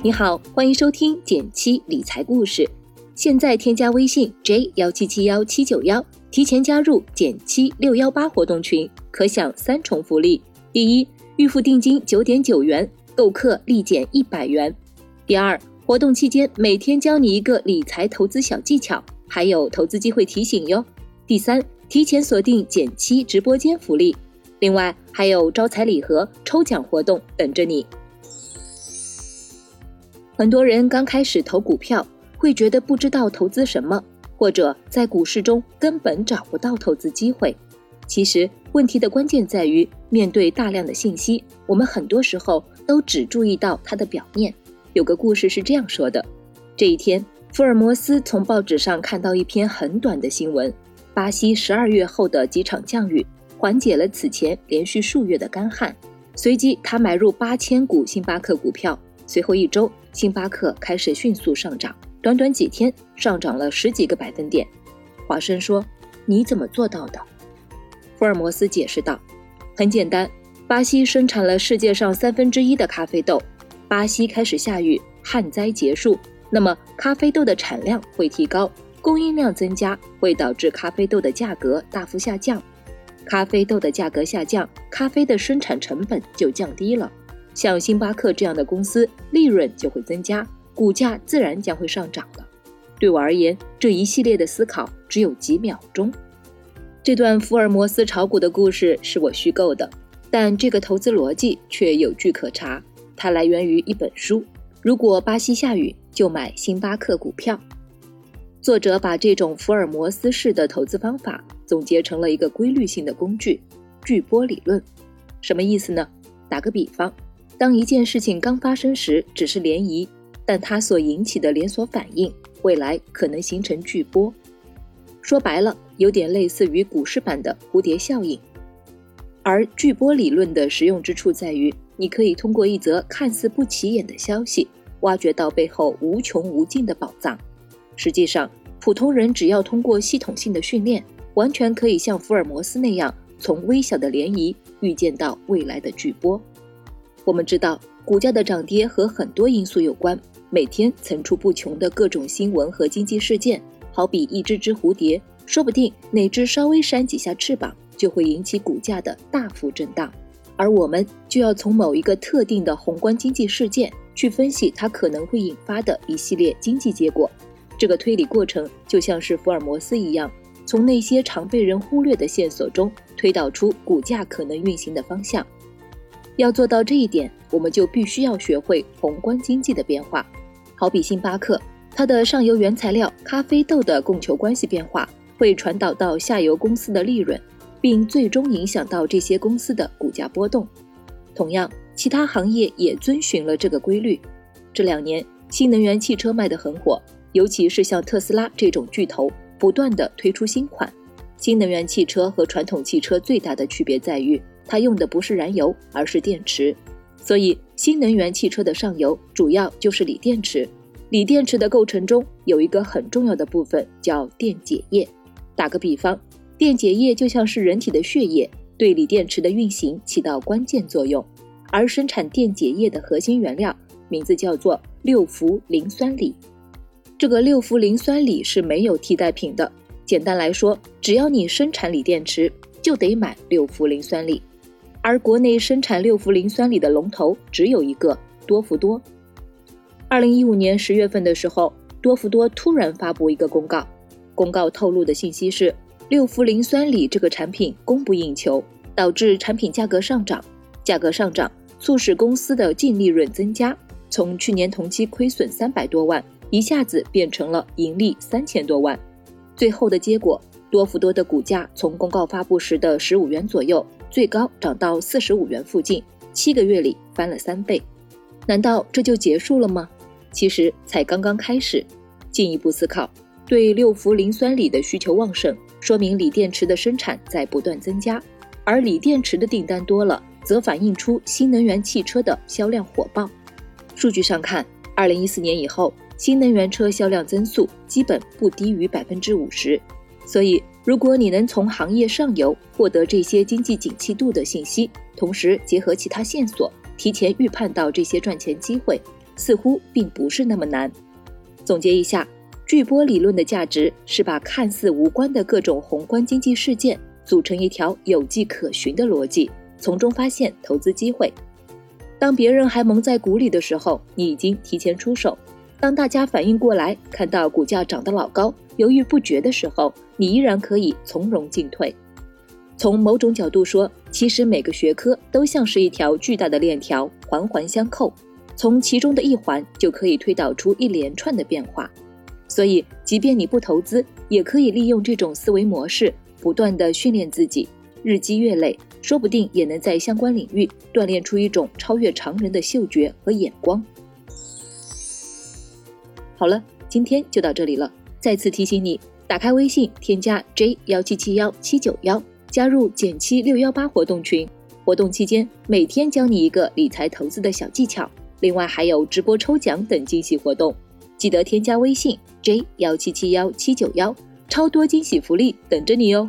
你好，欢迎收听减七理财故事。现在添加微信 j 幺七七幺七九幺，提前加入减七六幺八活动群，可享三重福利：第一，预付定金九点九元，购课立减一百元；第二，活动期间每天教你一个理财投资小技巧，还有投资机会提醒哟；第三，提前锁定减七直播间福利。另外还有招财礼盒、抽奖活动等着你。很多人刚开始投股票，会觉得不知道投资什么，或者在股市中根本找不到投资机会。其实问题的关键在于，面对大量的信息，我们很多时候都只注意到它的表面。有个故事是这样说的：这一天，福尔摩斯从报纸上看到一篇很短的新闻，巴西十二月后的几场降雨。缓解了此前连续数月的干旱，随即他买入八千股星巴克股票。随后一周，星巴克开始迅速上涨，短短几天上涨了十几个百分点。华生说：“你怎么做到的？”福尔摩斯解释道：“很简单，巴西生产了世界上三分之一的咖啡豆，巴西开始下雨，旱灾结束，那么咖啡豆的产量会提高，供应量增加会导致咖啡豆的价格大幅下降。”咖啡豆的价格下降，咖啡的生产成本就降低了。像星巴克这样的公司，利润就会增加，股价自然将会上涨了。对我而言，这一系列的思考只有几秒钟。这段福尔摩斯炒股的故事是我虚构的，但这个投资逻辑却有据可查。它来源于一本书。如果巴西下雨，就买星巴克股票。作者把这种福尔摩斯式的投资方法。总结成了一个规律性的工具——巨波理论。什么意思呢？打个比方，当一件事情刚发生时只是涟漪，但它所引起的连锁反应，未来可能形成巨波。说白了，有点类似于股市版的蝴蝶效应。而巨波理论的实用之处在于，你可以通过一则看似不起眼的消息，挖掘到背后无穷无尽的宝藏。实际上，普通人只要通过系统性的训练。完全可以像福尔摩斯那样，从微小的涟漪预见到未来的巨波。我们知道，股价的涨跌和很多因素有关，每天层出不穷的各种新闻和经济事件，好比一只只蝴蝶，说不定哪只稍微扇几下翅膀，就会引起股价的大幅震荡。而我们就要从某一个特定的宏观经济事件去分析它可能会引发的一系列经济结果。这个推理过程就像是福尔摩斯一样。从那些常被人忽略的线索中推导出股价可能运行的方向。要做到这一点，我们就必须要学会宏观经济的变化。好比星巴克，它的上游原材料咖啡豆的供求关系变化会传导到下游公司的利润，并最终影响到这些公司的股价波动。同样，其他行业也遵循了这个规律。这两年，新能源汽车卖得很火，尤其是像特斯拉这种巨头。不断的推出新款，新能源汽车和传统汽车最大的区别在于，它用的不是燃油，而是电池。所以，新能源汽车的上游主要就是锂电池。锂电池的构成中有一个很重要的部分叫电解液。打个比方，电解液就像是人体的血液，对锂电池的运行起到关键作用。而生产电解液的核心原料名字叫做六氟磷酸锂。这个六氟磷酸锂是没有替代品的。简单来说，只要你生产锂电池，就得买六氟磷酸锂。而国内生产六氟磷酸锂的龙头只有一个多氟多。二零一五年十月份的时候，多氟多突然发布一个公告，公告透露的信息是，六氟磷酸锂这个产品供不应求，导致产品价格上涨。价格上涨促使公司的净利润增加，从去年同期亏损三百多万。一下子变成了盈利三千多万，最后的结果，多氟多的股价从公告发布时的十五元左右，最高涨到四十五元附近，七个月里翻了三倍。难道这就结束了吗？其实才刚刚开始。进一步思考，对六氟磷酸锂的需求旺盛，说明锂电池的生产在不断增加，而锂电池的订单多了，则反映出新能源汽车的销量火爆。数据上看，二零一四年以后。新能源车销量增速基本不低于百分之五十，所以如果你能从行业上游获得这些经济景气度的信息，同时结合其他线索，提前预判到这些赚钱机会，似乎并不是那么难。总结一下，巨波理论的价值是把看似无关的各种宏观经济事件组成一条有迹可循的逻辑，从中发现投资机会。当别人还蒙在鼓里的时候，你已经提前出手；当大家反应过来，看到股价涨得老高，犹豫不决的时候，你依然可以从容进退。从某种角度说，其实每个学科都像是一条巨大的链条，环环相扣，从其中的一环就可以推导出一连串的变化。所以，即便你不投资，也可以利用这种思维模式，不断的训练自己，日积月累。说不定也能在相关领域锻炼出一种超越常人的嗅觉和眼光。好了，今天就到这里了。再次提醒你，打开微信，添加 J 幺七七幺七九幺，加入减七六幺八活动群。活动期间，每天教你一个理财投资的小技巧，另外还有直播抽奖等惊喜活动。记得添加微信 J 幺七七幺七九幺，超多惊喜福利等着你哦。